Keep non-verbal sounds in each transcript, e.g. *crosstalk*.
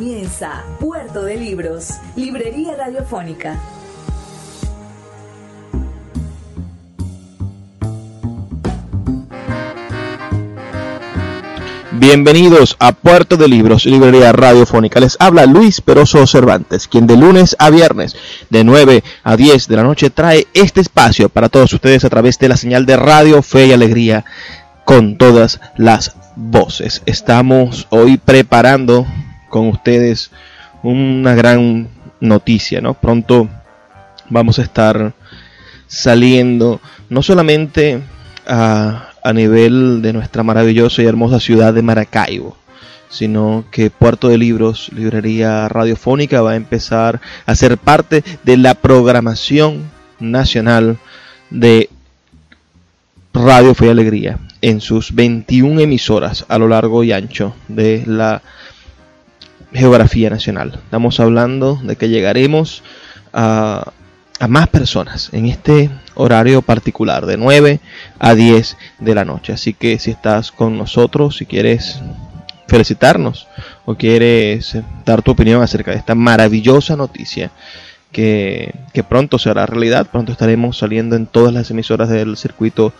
Comienza Puerto de Libros, Librería Radiofónica. Bienvenidos a Puerto de Libros, Librería Radiofónica. Les habla Luis Peroso Cervantes, quien de lunes a viernes, de 9 a 10 de la noche, trae este espacio para todos ustedes a través de la señal de Radio Fe y Alegría con todas las voces. Estamos hoy preparando con ustedes una gran noticia, ¿no? Pronto vamos a estar saliendo no solamente a, a nivel de nuestra maravillosa y hermosa ciudad de Maracaibo, sino que Puerto de Libros, Librería Radiofónica, va a empezar a ser parte de la programación nacional de Radio Fe y Alegría en sus 21 emisoras a lo largo y ancho de la geografía nacional. Estamos hablando de que llegaremos a, a, más personas en este horario particular, de 9 a 10 de la noche. Así que si estás con nosotros, si quieres felicitarnos o quieres dar tu opinión acerca de esta maravillosa noticia, que, que pronto será realidad, pronto estaremos saliendo en todas las emisoras del circuito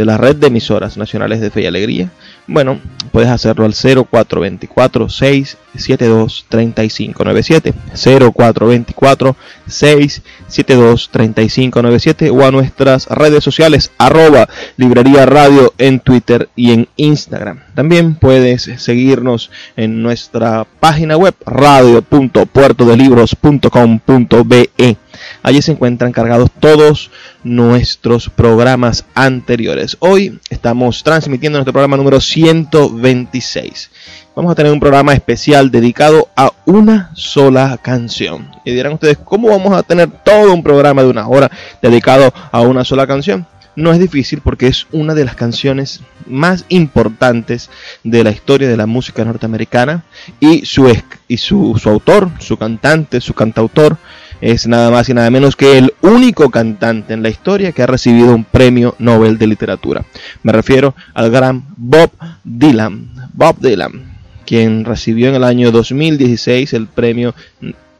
de la red de emisoras nacionales de Fe y Alegría, bueno, puedes hacerlo al 0424 672 3597 0424 672 3597 o a nuestras redes sociales arroba librería radio en Twitter y en Instagram. También puedes seguirnos en nuestra página web radio.puertodelibros.com.be Allí se encuentran cargados todos nuestros programas anteriores. Hoy estamos transmitiendo nuestro programa número 126. Vamos a tener un programa especial dedicado a una sola canción. Y dirán ustedes, ¿cómo vamos a tener todo un programa de una hora dedicado a una sola canción? No es difícil porque es una de las canciones más importantes de la historia de la música norteamericana y su, y su, su autor, su cantante, su cantautor es nada más y nada menos que el único cantante en la historia que ha recibido un premio Nobel de literatura. Me refiero al gran Bob Dylan. Bob Dylan, quien recibió en el año 2016 el premio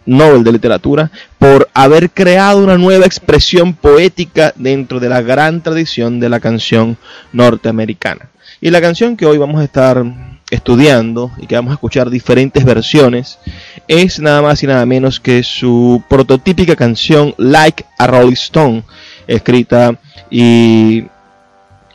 Nobel de literatura por haber creado una nueva expresión poética dentro de la gran tradición de la canción norteamericana. Y la canción que hoy vamos a estar estudiando y que vamos a escuchar diferentes versiones es nada más y nada menos que su prototípica canción Like a Rolling Stone, escrita y,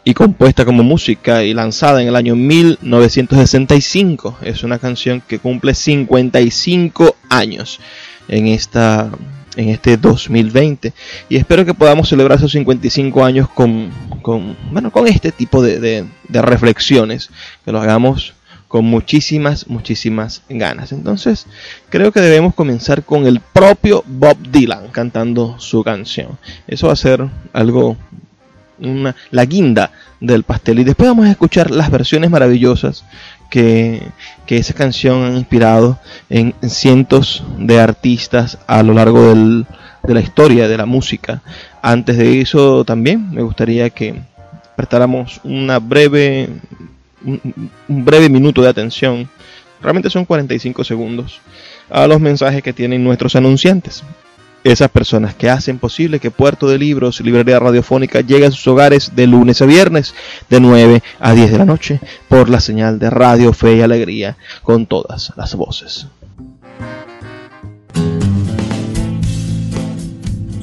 y compuesta como música y lanzada en el año 1965. Es una canción que cumple 55 años en esta en este 2020 y espero que podamos celebrar esos 55 años con, con bueno con este tipo de, de, de reflexiones que lo hagamos con muchísimas, muchísimas ganas. Entonces, creo que debemos comenzar con el propio Bob Dylan cantando su canción. Eso va a ser algo, una, la guinda del pastel. Y después vamos a escuchar las versiones maravillosas que, que esa canción ha inspirado en, en, cientos de artistas a lo largo del, de la historia de la música. Antes de eso también me gustaría que prestáramos una breve un, breve minuto de atención, realmente son 45 segundos, a los mensajes que tienen nuestros anunciantes. Esas personas que hacen posible que Puerto de Libros, Librería Radiofónica, llegue a sus hogares de lunes a viernes, de 9 a 10 de la noche, por la señal de Radio Fe y Alegría, con todas las voces.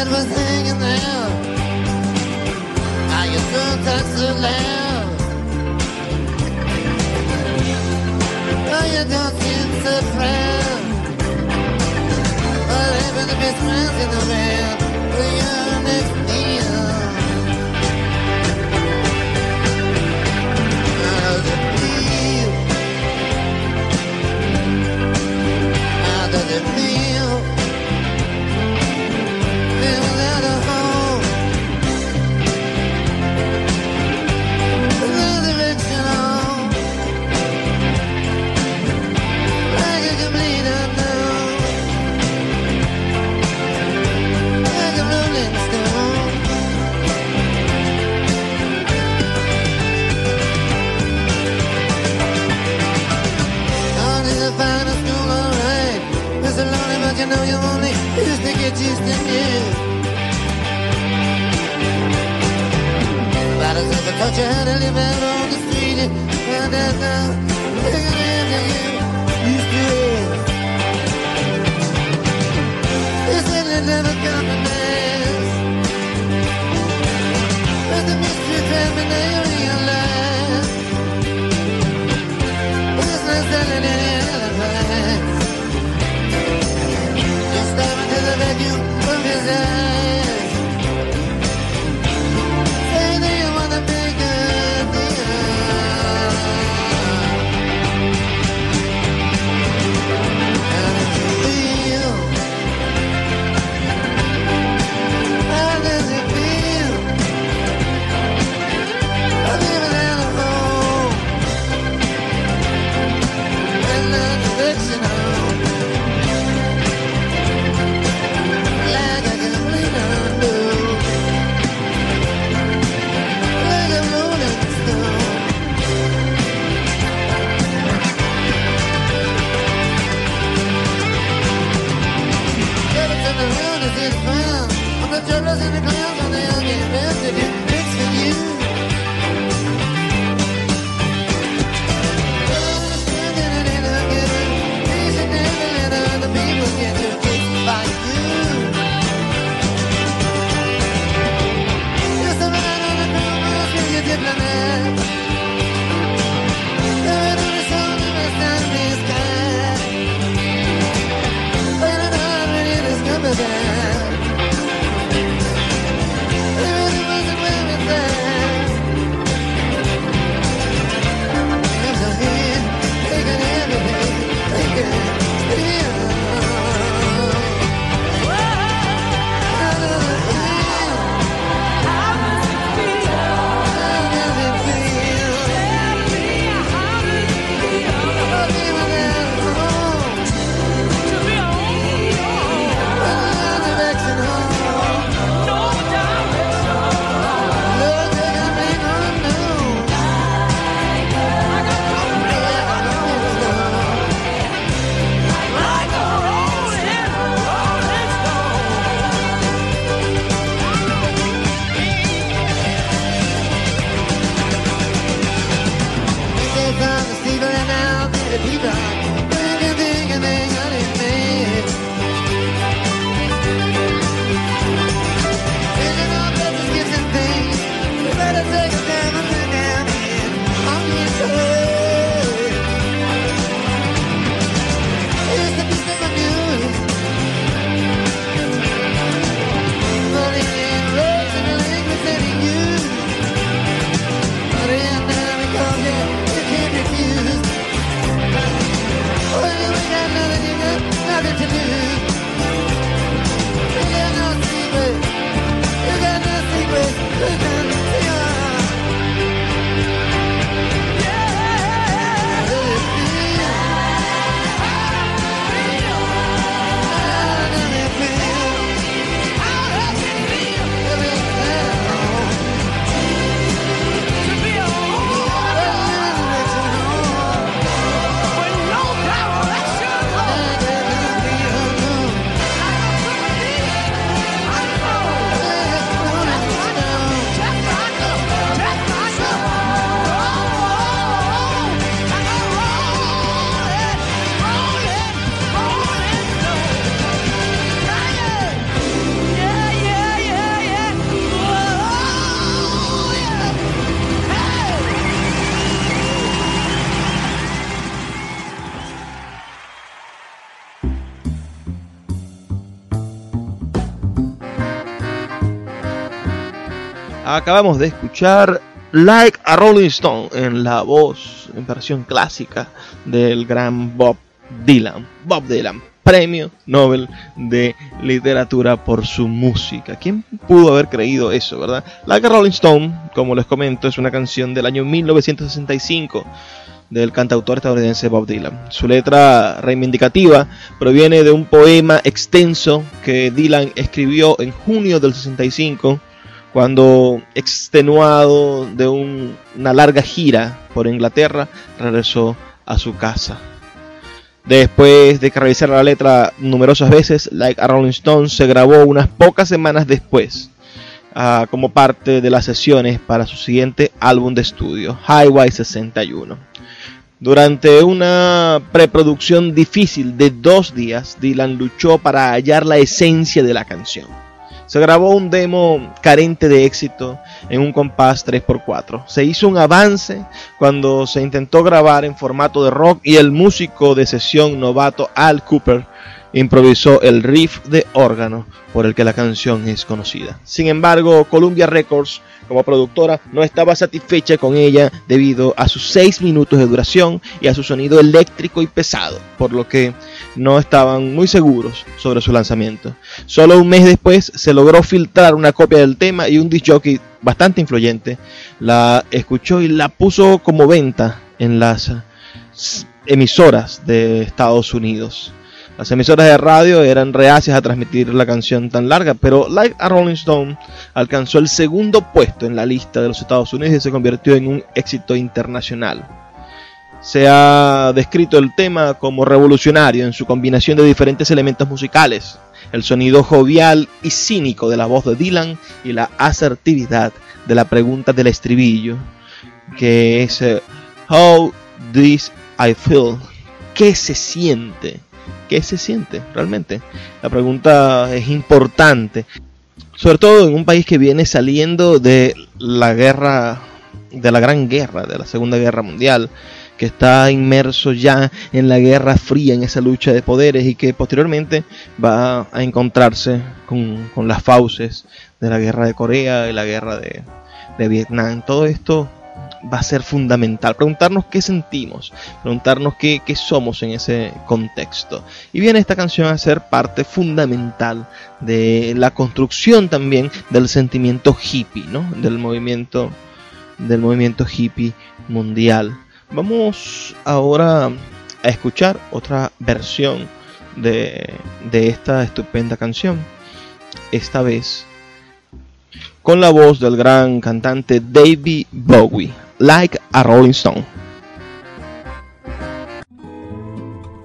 everything in there. Now you don't touch the land. Oh, you don't seem to friend. But even the best friends in the world, we are next deal. I don't you know you only is to get used to it. Battles of the culture, how to live out on the street. And that's now, look at him, used to it. This ain't never compromise. There's a mystery family, they realize. It's not selling it. Acabamos de escuchar Like a Rolling Stone en la voz, en versión clásica del gran Bob Dylan. Bob Dylan, premio Nobel de literatura por su música. ¿Quién pudo haber creído eso, verdad? Like a Rolling Stone, como les comento, es una canción del año 1965 del cantautor estadounidense Bob Dylan. Su letra reivindicativa proviene de un poema extenso que Dylan escribió en junio del 65 cuando extenuado de una larga gira por Inglaterra regresó a su casa. Después de que revisara la letra numerosas veces, Like a Rolling Stone se grabó unas pocas semanas después ah, como parte de las sesiones para su siguiente álbum de estudio, Highway 61. Durante una preproducción difícil de dos días, Dylan luchó para hallar la esencia de la canción se grabó un demo carente de éxito en un compás 3x4. Se hizo un avance cuando se intentó grabar en formato de rock y el músico de sesión novato Al Cooper improvisó el riff de órgano por el que la canción es conocida. Sin embargo, Columbia Records como productora no estaba satisfecha con ella debido a sus 6 minutos de duración y a su sonido eléctrico y pesado, por lo que no estaban muy seguros sobre su lanzamiento. Solo un mes después se logró filtrar una copia del tema y un disc jockey bastante influyente la escuchó y la puso como venta en las emisoras de Estados Unidos. Las emisoras de radio eran reacias a transmitir la canción tan larga, pero Like a Rolling Stone alcanzó el segundo puesto en la lista de los Estados Unidos y se convirtió en un éxito internacional. Se ha descrito el tema como revolucionario en su combinación de diferentes elementos musicales, el sonido jovial y cínico de la voz de Dylan y la asertividad de la pregunta del estribillo, que es eh, How this I feel? ¿Qué se siente? ¿Qué se siente realmente? La pregunta es importante, sobre todo en un país que viene saliendo de la guerra, de la gran guerra, de la Segunda Guerra Mundial, que está inmerso ya en la guerra fría, en esa lucha de poderes y que posteriormente va a encontrarse con, las fauces de la guerra de Corea y la guerra de, de Vietnam. Todo esto va a ser fundamental. Preguntarnos qué sentimos, preguntarnos qué, somos en ese contexto. Y viene esta canción a ser parte fundamental de la construcción también del sentimiento hippie, ¿no? Del movimiento, del movimiento hippie mundial. Vamos ahora a escuchar otra versión de, de esta estupenda canción. Esta vez con la voz del gran cantante David Bowie. Like a Rolling Stone.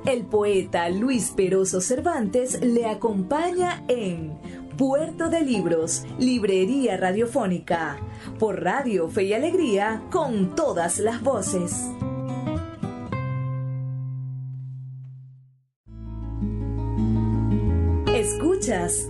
El poeta Luis Peroso Cervantes le acompaña en Puerto de Libros, Librería Radiofónica, por Radio Fe y Alegría, con todas las voces. Escuchas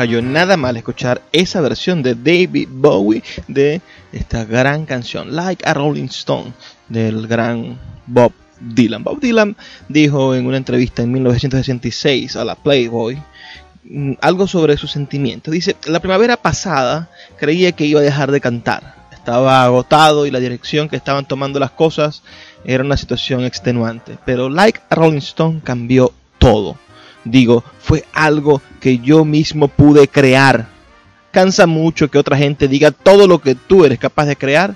Cayó nada mal escuchar esa versión de David Bowie de esta gran canción, Like a Rolling Stone, del gran Bob Dylan. Bob Dylan dijo en una entrevista en 1966 a la Playboy mm, algo sobre sus sentimientos. Dice, la primavera pasada creía que iba a dejar de cantar. Estaba agotado y la dirección que estaban tomando las cosas era una situación extenuante. Pero Like a Rolling Stone cambió todo. Digo, fue algo que yo mismo pude crear. Cansa mucho que otra gente diga todo lo que tú eres capaz de crear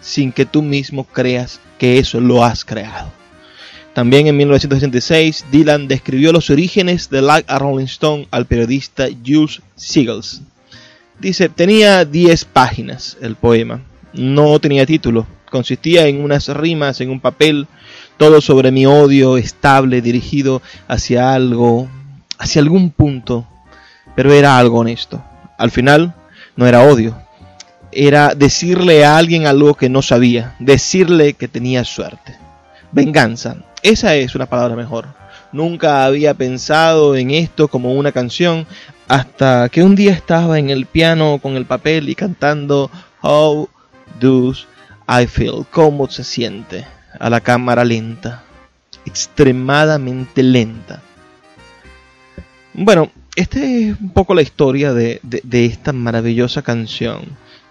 sin que tú mismo creas que eso lo has creado. También en 1966, Dylan describió los orígenes de Like a Rolling Stone al periodista Jules Siegels. Dice, tenía 10 páginas el poema, no tenía título, consistía en unas rimas en un papel, todo sobre mi odio estable dirigido hacia algo, hacia algún punto, pero era algo honesto. Al final, no era odio, era decirle a alguien algo que no sabía, decirle que tenía suerte. Venganza, esa es una palabra mejor. Nunca había pensado en esto como una canción hasta que un día estaba en el piano con el papel y cantando How Does I Feel, cómo se siente a la cámara lenta, extremadamente lenta. Bueno, esta es un poco la historia de, de- de esta maravillosa canción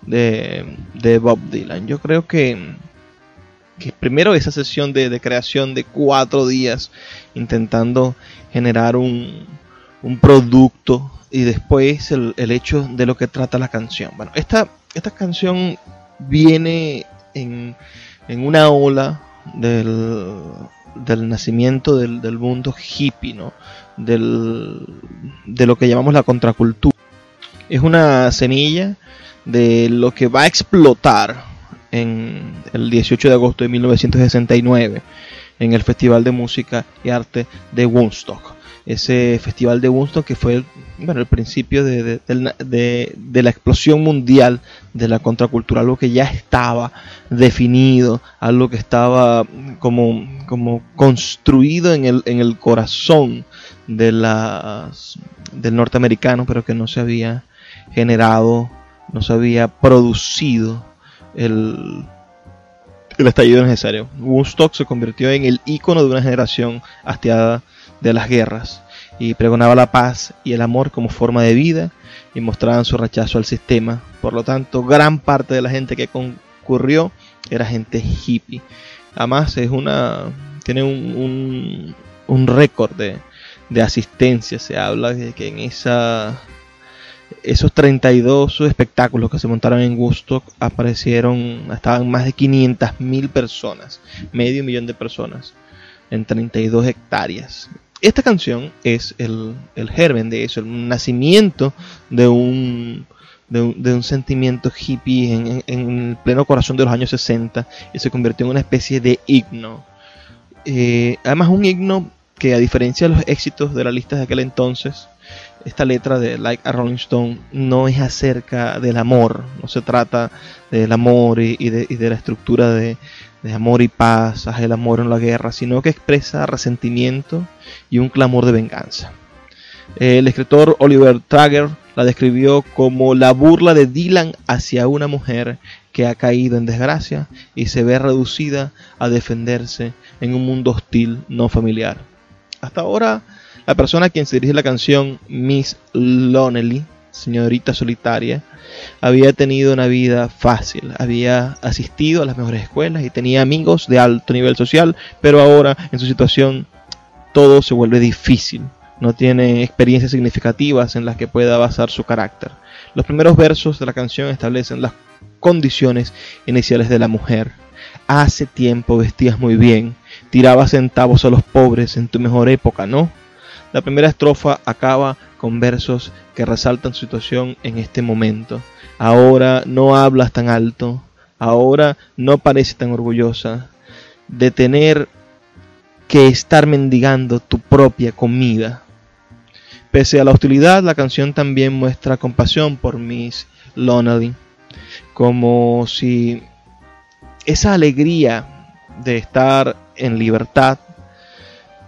de, de Bob Dylan. Yo creo que, que primero esa sesión de, creación de cuatro días intentando generar un, un producto y después el, el hecho de lo que trata la canción. Bueno, esta, esta canción viene en, en una ola del, del nacimiento del, del mundo hippie, ¿no? Del, de lo que llamamos la contracultura. Es una semilla de lo que va a explotar en el 18 de agosto de 1969 en el Festival de Música y Arte de Woodstock. Ese festival de Woodstock que fue el, bueno, el principio de, de- de- la explosión mundial de la contracultura, algo que ya estaba definido, algo que estaba como, como construido en el, en el corazón de las, del norteamericano, pero que no se había generado, no se había producido el, el estallido necesario. Woodstock se convirtió en el icono de una generación hastiada de las guerras y pregonaba la paz y el amor como forma de vida y mostraban su rechazo al sistema. Por lo tanto, gran parte de la gente que concurrió era gente hippie. Además, es una tiene un, un, récord de, de asistencia. Se habla de que en esa esos 32 espectáculos que se montaron en Woodstock aparecieron, estaban más de 500 mil personas, medio millón de personas, en 32 hectáreas. Esta canción es el, el germen de eso, el nacimiento de un, de un, de un sentimiento hippie en, en- el pleno corazón de los años 60 y se convirtió en una especie de himno. Eh, además un himno que a diferencia de los éxitos de la lista de aquel entonces, esta letra de Like a Rolling Stone no es acerca del amor, no se trata del amor y de, y de la estructura de, de amor y paz, haz el amor en la guerra, sino que expresa resentimiento y un clamor de venganza. El escritor Oliver Trager la describió como la burla de Dylan hacia una mujer que ha caído en desgracia y se ve reducida a defenderse en un mundo hostil no familiar. Hasta ahora, la persona a quien se dirige la canción, Miss Lonely, señorita solitaria, había tenido una vida fácil, había asistido a las mejores escuelas y tenía amigos de alto nivel social, pero ahora en su situación todo se vuelve difícil. No tiene experiencias significativas en las que pueda basar su carácter. Los primeros versos de la canción establecen las condiciones iniciales de la mujer. Hace tiempo vestías muy bien, tirabas centavos a los pobres en tu mejor época, ¿no? La primera estrofa acaba con versos que resaltan su situación en este momento. Ahora no hablas tan alto, ahora no pareces tan orgullosa de tener que estar mendigando tu propia comida. Pese a la hostilidad, la canción también muestra compasión por Miss Lonely, como si esa alegría de estar en libertad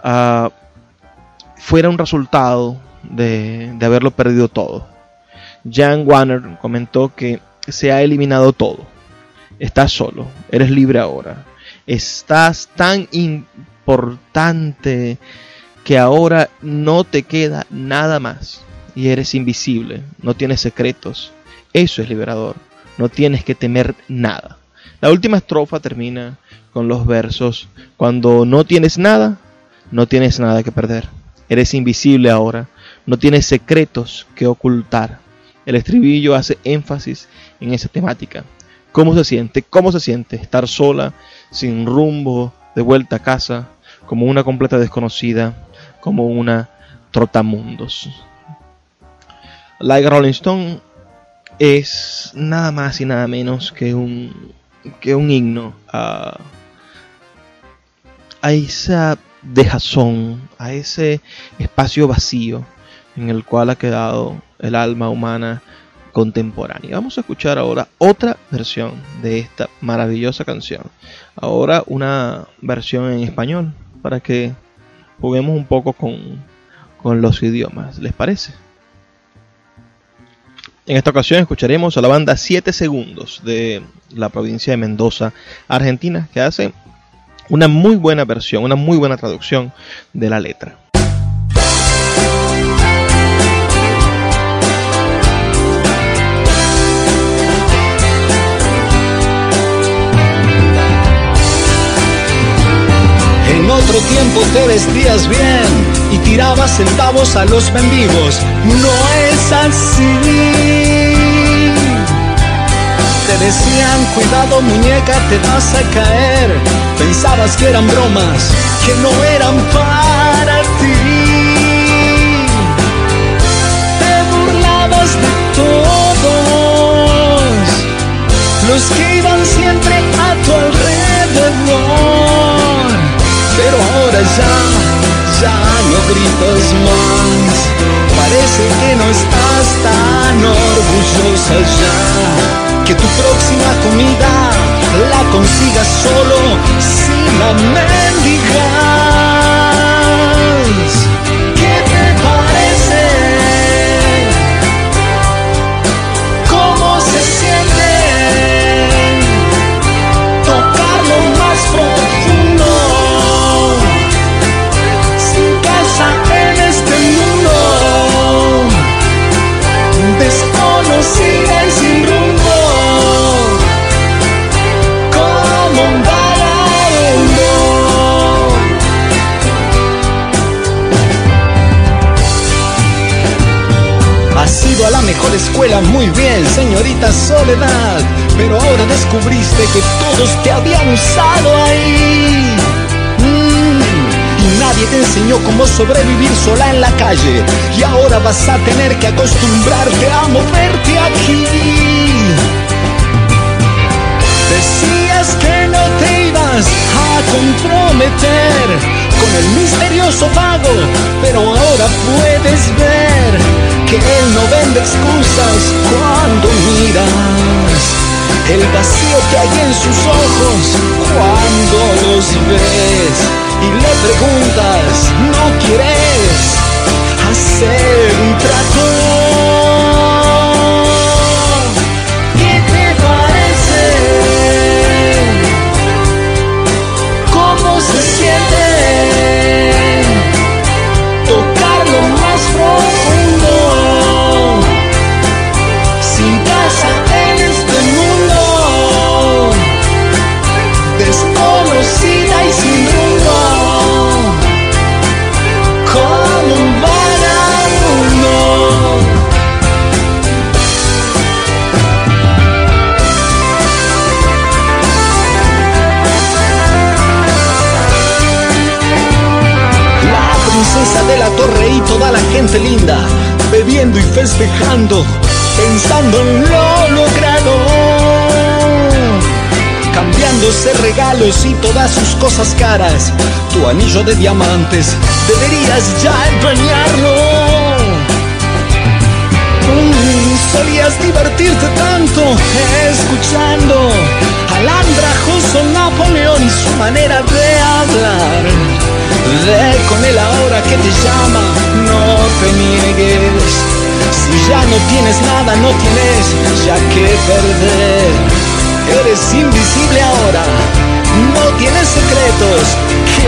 ah, fuera un resultado de, de haberlo perdido todo. Jan Warner comentó que se ha eliminado todo. Estás solo, eres libre ahora. Estás tan importante que ahora no te queda nada más y eres invisible, no tienes secretos. Eso es liberador, no tienes que temer nada. La última estrofa termina con los versos, cuando no tienes nada, no tienes nada que perder. Eres invisible ahora, no tienes secretos que ocultar. El estribillo hace énfasis en esa temática. ¿Cómo se siente? ¿Cómo se siente estar sola, sin rumbo, de vuelta a casa, como una completa desconocida, como una trotamundos? Like Rolling Stone es nada más y nada menos que un, que un himno a, a dejazón, a ese espacio vacío en el cual ha quedado el alma humana contemporánea. Vamos a escuchar ahora otra versión de esta maravillosa canción. Ahora una versión en español para que juguemos un poco con, con los idiomas. ¿Les parece? En esta ocasión escucharemos a la banda 7 segundos de la provincia de Mendoza, Argentina, que hace una muy buena versión, una muy buena traducción de la letra. En otro tiempo te vestías bien y tirabas centavos a los mendigos. No es así. Decían, cuidado muñeca, te vas a caer. Pensabas que eran bromas, que no eran para ti. Te burlabas de todos los que iban siempre a tu alrededor. Pero ahora ya, ya no gritas más. Parece que no estás tan orgullosa ya. Que tu próxima comida la consigas solo si la mendigas. A la mejor escuela muy bien, señorita Soledad, pero ahora descubriste que todos te habían usado ahí. Mm, y nadie te enseñó cómo sobrevivir sola en la calle. Y ahora vas a tener que acostumbrarte a moverte aquí. Decías que no te ibas a comprometer con el misterioso vago, pero ahora puedes ver que él no vende excusas cuando miras el vacío que hay en sus ojos cuando los ves y le preguntas, ¿no quieres hacer un trato? De la torre y toda la gente linda, bebiendo y festejando, pensando en lo logrado. Cambiándose regalos y todas sus cosas caras, tu anillo de diamantes, deberías ya empeñarlo. Solías divertirte tanto escuchando al andrajoso Napoleón y su manera de hablar. Ve con él ahora que te llama, no te niegues. Si ya no tienes nada, no tienes ya que perder. Eres invisible ahora, no tienes secretos que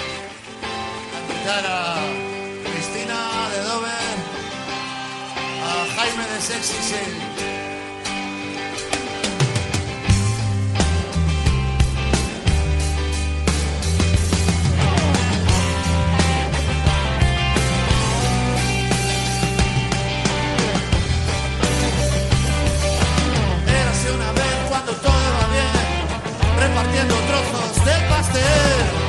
a Cristina de Dover, a Jaime de Sexy. Érase una vez cuando todo iba bien, repartiendo trozos del pastel.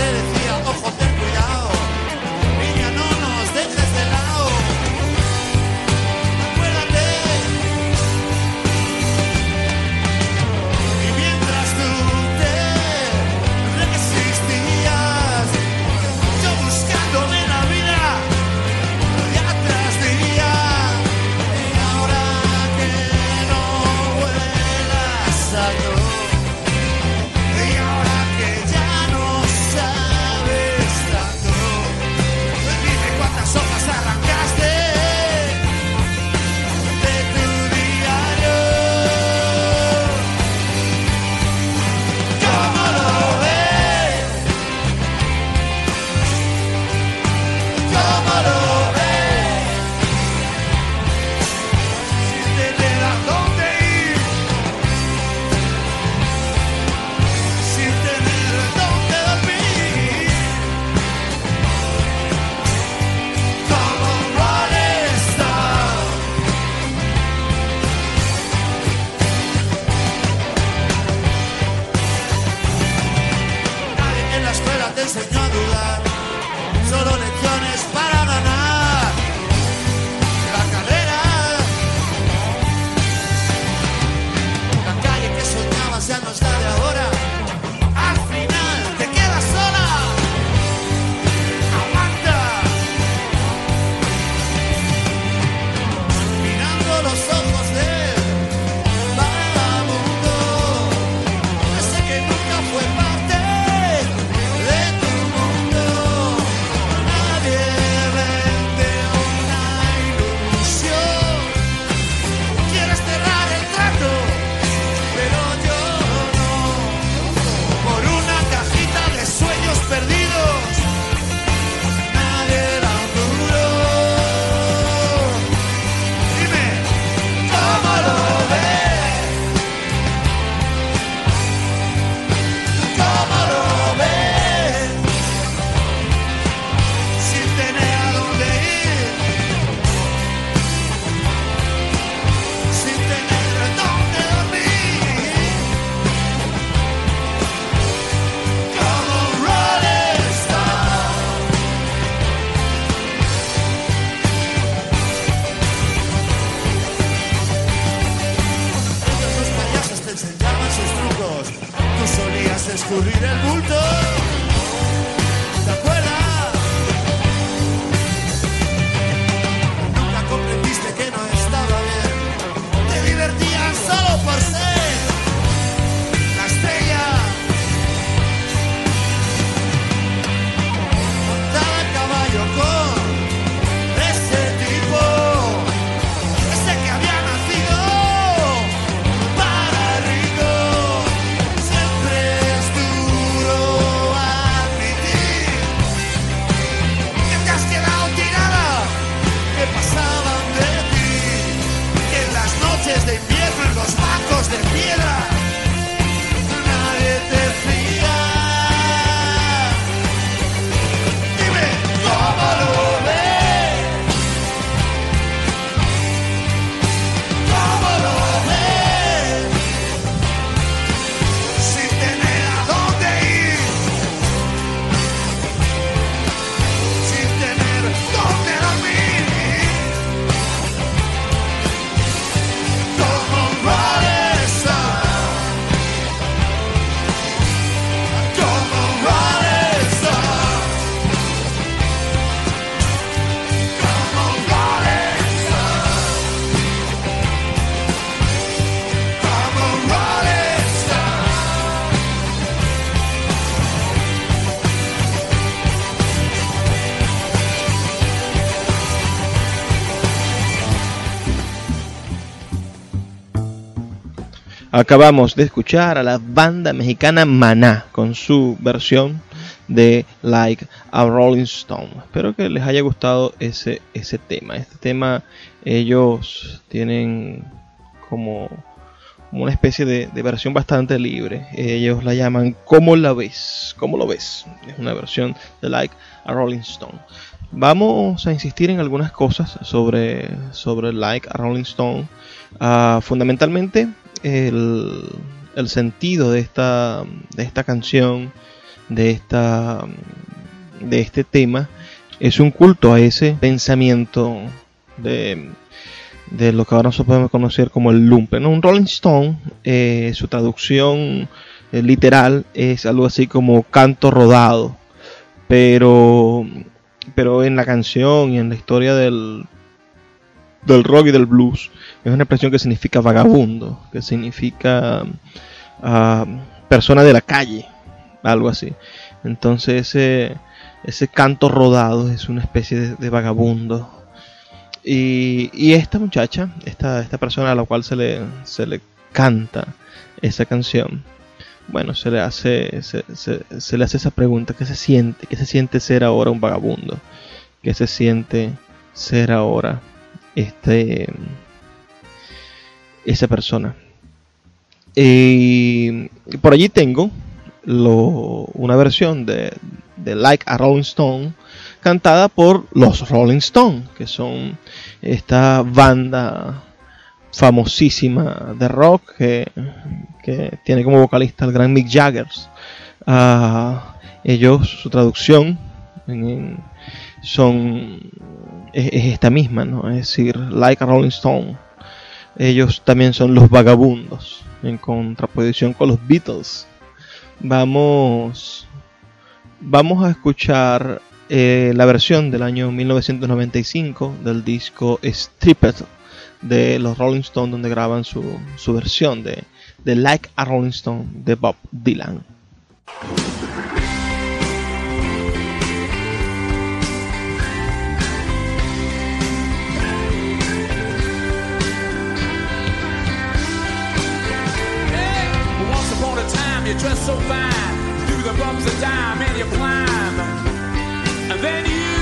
Te decía, ojo, ten cuidado. Niña, no nos dejes de lado. Acuérdate. Y mientras tú te resistías, yo buscándome la vida día tras día y ahora que no escurrir Acabamos de escuchar a la banda mexicana Maná con su versión de Like a Rolling Stone. Espero que les haya gustado ese, ese tema. Este tema ellos tienen como, una especie de, de versión bastante libre. Ellos la llaman ¿Cómo la ves? ¿Cómo lo ves? Es una versión de Like a Rolling Stone. Vamos a insistir en algunas cosas sobre, sobre Like a Rolling Stone. Ah, fundamentalmente el, sentido de esta, de esta canción, de, esta, de este tema, es un culto a ese pensamiento de, de lo que ahora nosotros podemos conocer como el lumpen. Un Rolling Stone, eh, su traducción eh, literal es algo así como canto rodado, pero, pero en la canción y en la historia del, del rock y del blues es una expresión que significa vagabundo, que significa ah, persona de la calle, algo así. Entonces ese, ese canto rodado es una especie de, vagabundo. Y, y esta muchacha, esta, esta persona a la cual se le, se le canta esa canción, bueno, se le hace, se, se- se le hace esa pregunta, ¿qué se siente? ¿Qué se siente ser ahora un vagabundo? ¿Qué se siente ser ahora este esa persona? Y por allí tengo lo- una versión de, de Like a Rolling Stone cantada por los Rolling Stone, que son esta banda famosísima de rock que, que tiene como vocalista el gran Mick Jagger. Ah, ellos, su traducción son es, es esta misma, ¿no? Es decir, Like a Rolling Stone. Ellos también son los vagabundos, en contraposición con los Beatles. Vamos, vamos a escuchar eh, la versión del año 1995 del disco Stripped de los Rolling Stones, donde graban su, su versión de, de Like a Rolling Stone de Bob Dylan. You dressed so fine, through the bumps of time, and you climb. And then you,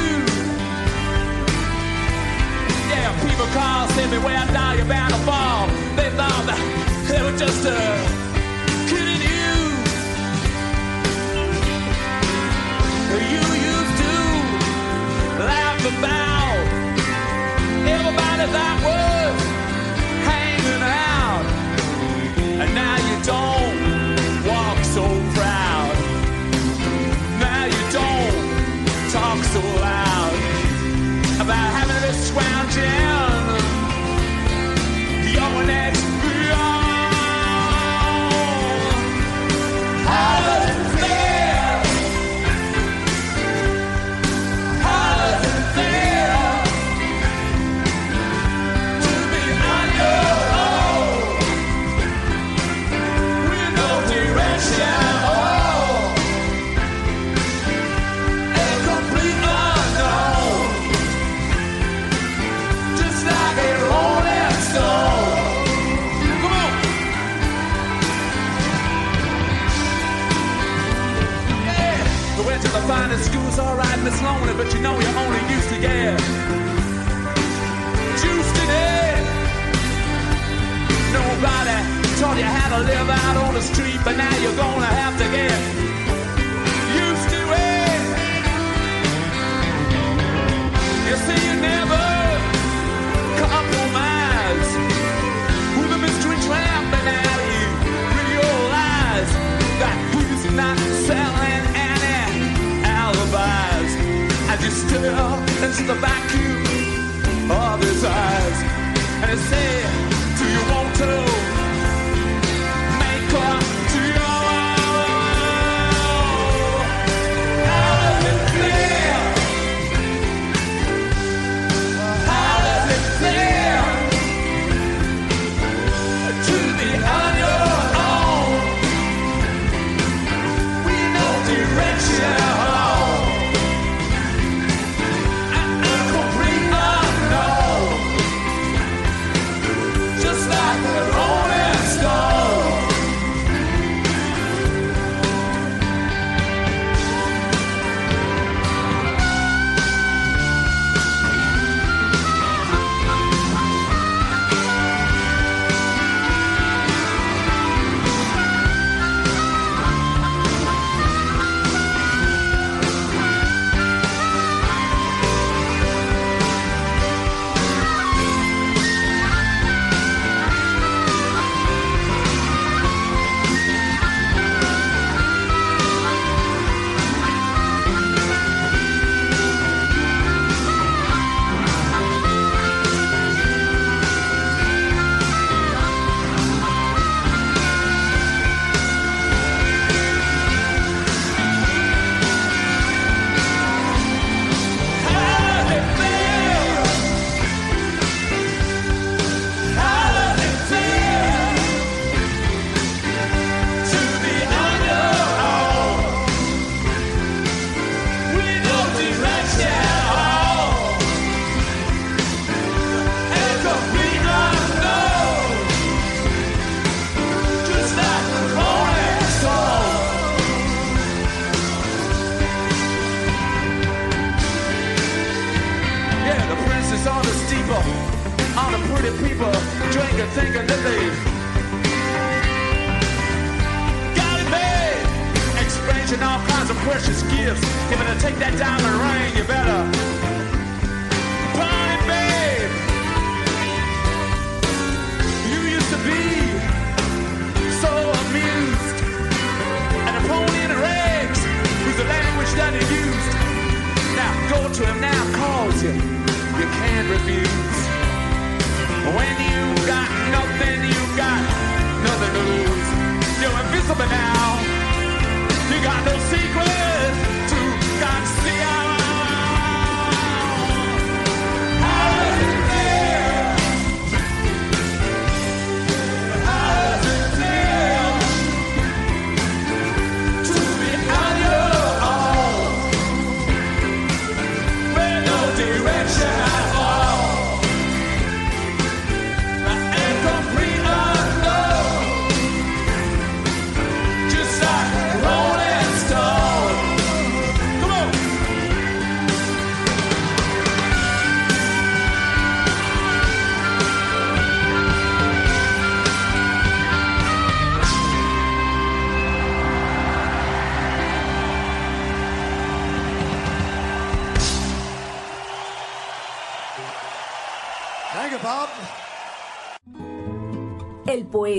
yeah, people call, say me where down, you're bound to fall. They thought that they were just uh, kidding you. You used to laugh about everybody that was hanging out. And now you don't wound down. The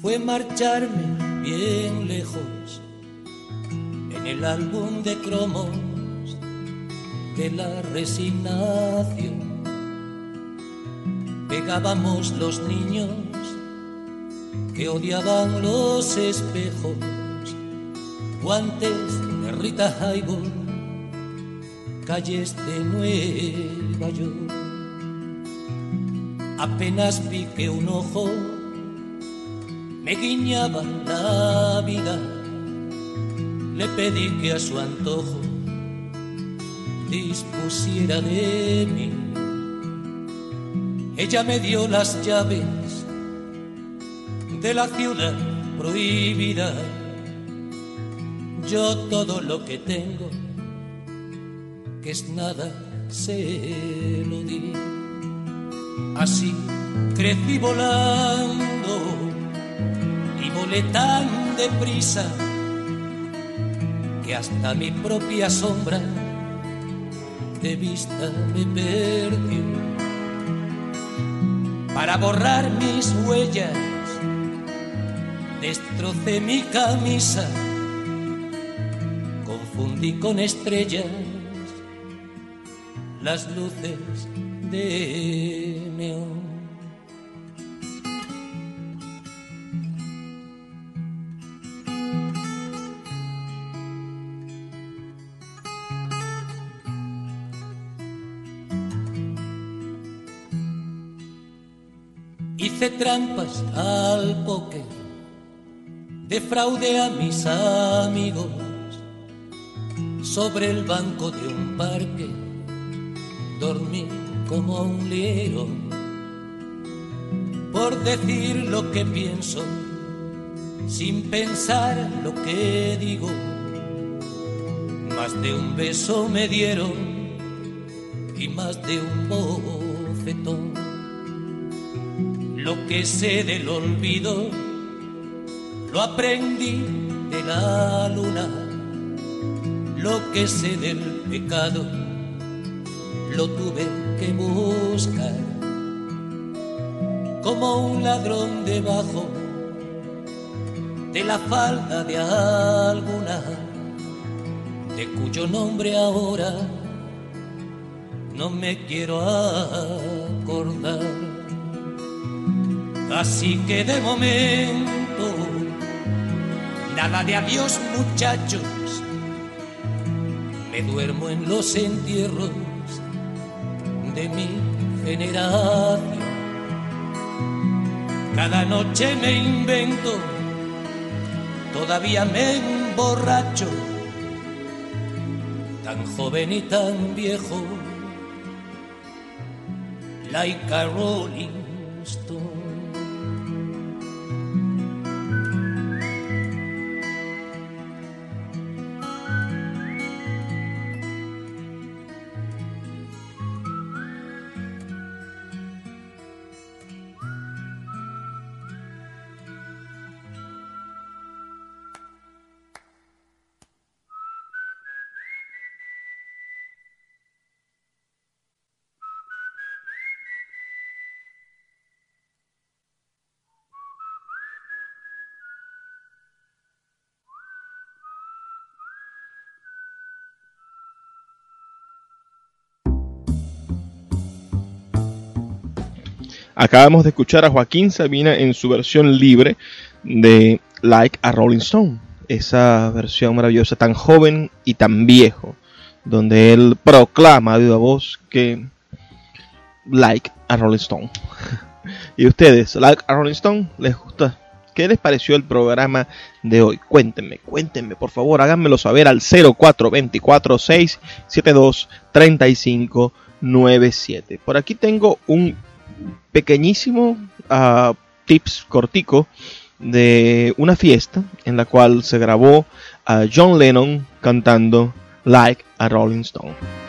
Fue marcharme bien lejos en el álbum de cromos de la resignación. Pegábamos los niños que odiaban los espejos, guantes de Rita Hayworth, calles de Nueva York. Apenas vi que un ojo me guiñaba la vida, le pedí que a su antojo dispusiera de mí. Ella me dio las llaves de la ciudad prohibida. Yo todo lo que tengo, que es nada, se lo di. Así crecí volando volé tan deprisa que hasta mi propia sombra de vista me perdió. Para borrar mis huellas, destrocé mi camisa, confundí con estrellas las luces de neón. Trampas al póker, defraudé a mis amigos sobre el banco de un parque, dormí como un león por decir lo que pienso, sin pensar lo que digo. Más de un beso me dieron y más de un bofetón lo que sé del olvido lo aprendí de la luna, lo que sé del pecado lo tuve que buscar como un ladrón debajo de la falda de alguna, de cuyo nombre ahora no me quiero acordar. Así que de momento, nada de adiós muchachos, me duermo en los entierros de mi generación. Cada noche me invento, todavía me emborracho, tan joven y tan viejo, like a rolling stone. Acabamos de escuchar a Joaquín Sabina en su versión libre de Like a Rolling Stone. Esa versión maravillosa, tan joven y tan viejo, donde él proclama a viva voz que Like a Rolling Stone. *laughs* y ustedes, Like a Rolling Stone, ¿les gusta? ¿Qué les pareció el programa de hoy? Cuéntenme, cuéntenme, por favor, háganmelo saber al 0424 672 3597. Por aquí tengo un pequeñísimo ah, tips cortico de una fiesta en la cual se grabó a John Lennon cantando Like a Rolling Stone. Just like a rolling stone.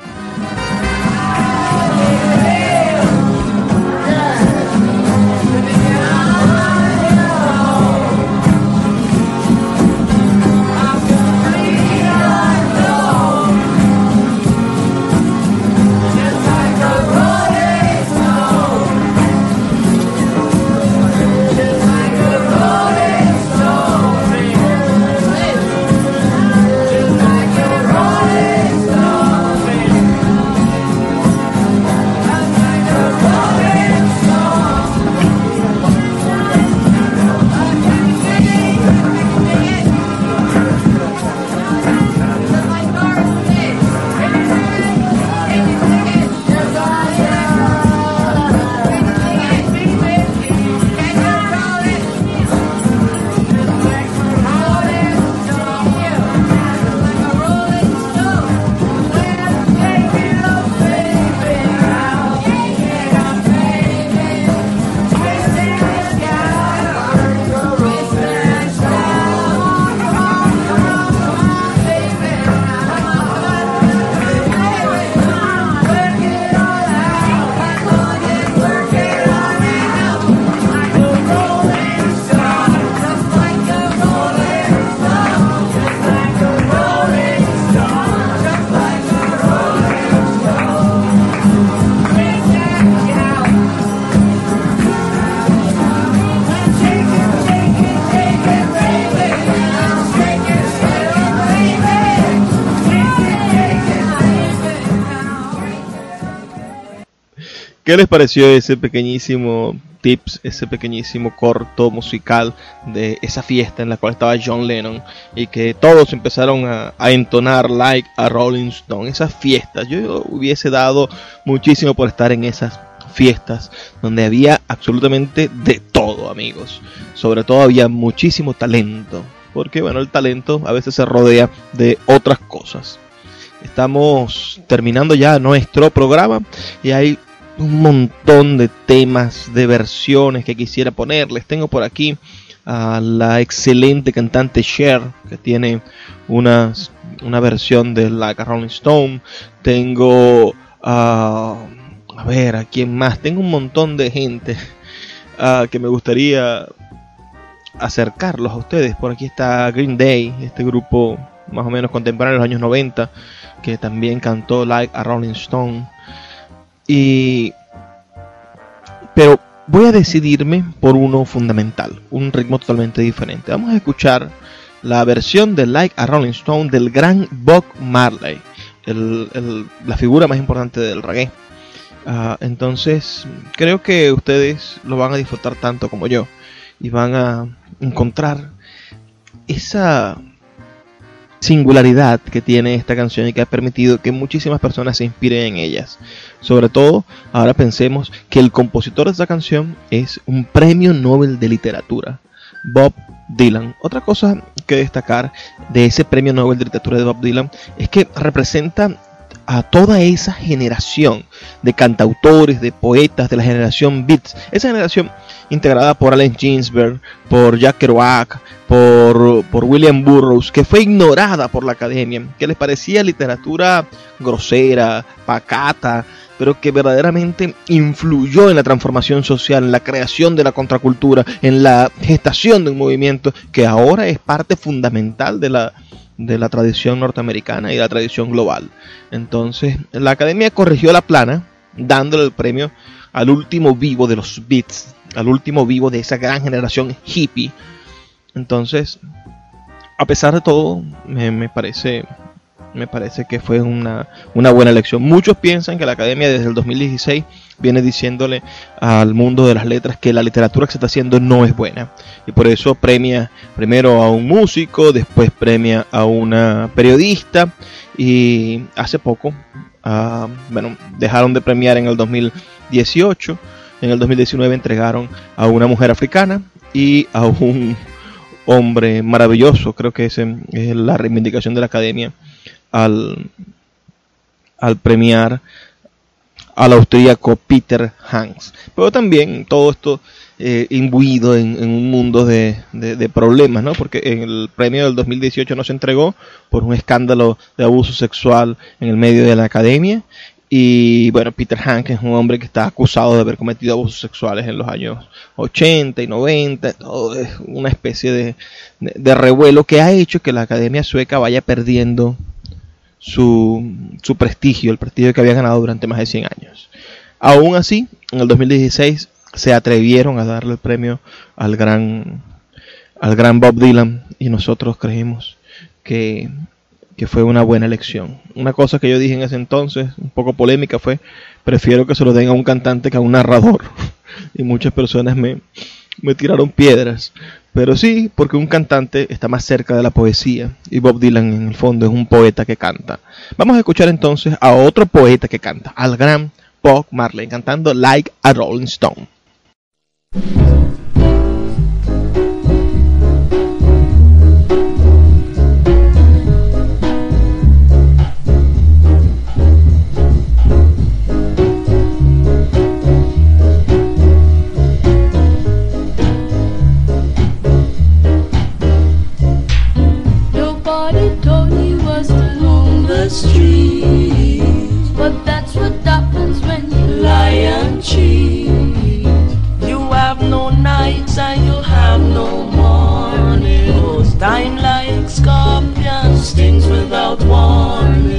¿Qué les pareció ese pequeñísimo tips, ese pequeñísimo corto musical de esa fiesta en la cual estaba John Lennon y que todos empezaron a, entonar like a Rolling Stone? Esas fiestas, yo hubiese dado muchísimo por estar en esas fiestas donde había absolutamente de todo, amigos. Sobre todo había muchísimo talento, porque bueno, el talento a veces se rodea de otras cosas. Estamos terminando ya nuestro programa y hay un montón de temas, de versiones que quisiera ponerles. Tengo por aquí a la excelente cantante Cher, que tiene una, una versión de Like a Rolling Stone. Tengo a... ver, ¿a quién más? Tengo un montón de gente *laughs* ah, que me gustaría acercarlos a ustedes. Por aquí está Green Day, este grupo más o menos contemporáneo de los años 90, que también cantó Like a Rolling Stone. Y pero voy a decidirme por uno fundamental, un ritmo totalmente diferente. Vamos a escuchar la versión de Like a Rolling Stone del gran Bob Marley, la figura más importante del reggae. Ah, entonces, creo que ustedes lo van a disfrutar tanto como yo y van a encontrar esa singularidad que tiene esta canción y que ha permitido que muchísimas personas se inspiren en ellas. Sobre todo, ahora pensemos que el compositor de esta canción es un premio Nobel de literatura, Bob Dylan. Otra cosa que destacar de ese premio Nobel de literatura de Bob Dylan es que representa a toda esa generación de cantautores, de poetas de la generación Beats, esa generación integrada por Allen Ginsberg, por Jack Kerouac, por, por William Burroughs, que fue ignorada por la academia, que les parecía literatura grosera, pacata, pero que verdaderamente influyó en la transformación social, en la creación de la contracultura, en la gestación de un movimiento que ahora es parte fundamental de la, de la tradición norteamericana y la tradición global. Entonces, la academia corrigió la plana, dándole el premio al último vivo de los Beats, al último vivo de esa gran generación hippie. Entonces, a pesar de todo, me, me parece me parece que fue una, una buena elección. Muchos piensan que la academia desde el 2016 viene diciéndole al mundo de las letras que la literatura que se está haciendo no es buena. Y por eso premia primero a un músico, después premia a una periodista y hace poco, ah, bueno, dejaron de premiar en el 2018. En el 2019 entregaron a una mujer africana y a un hombre maravilloso. Creo que esa es la reivindicación de la academia al, al premiar al austríaco Peter Hans. Pero también todo esto eh, imbuido en, un mundo de, de- problemas, ¿no? Porque el premio del 2018 no se entregó por un escándalo de abuso sexual en el medio de la academia. Y bueno, Peter Hank es un hombre que está acusado de haber cometido abusos sexuales en los años 80 y 90. Todo es una especie de- de revuelo que ha hecho que la academia sueca vaya perdiendo su, prestigio, el prestigio que había ganado durante más de 100 años. Aún así, en el 2016 se atrevieron a darle el premio al gran, al gran Bob Dylan y nosotros creímos que, que fue una buena elección. Una cosa que yo dije en ese entonces, un poco polémica, fue prefiero que se lo den a un cantante que a un narrador. *laughs* y muchas personas me, me tiraron piedras. Pero sí, porque un cantante está más cerca de la poesía y Bob Dylan en el fondo es un poeta que canta. Vamos a escuchar entonces a otro poeta que canta, al gran Bob Marley, cantando Like a Rolling Stone. Dying like scorpion stings without warning.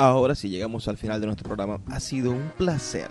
Ahora sí llegamos al final de nuestro programa. Ha sido un placer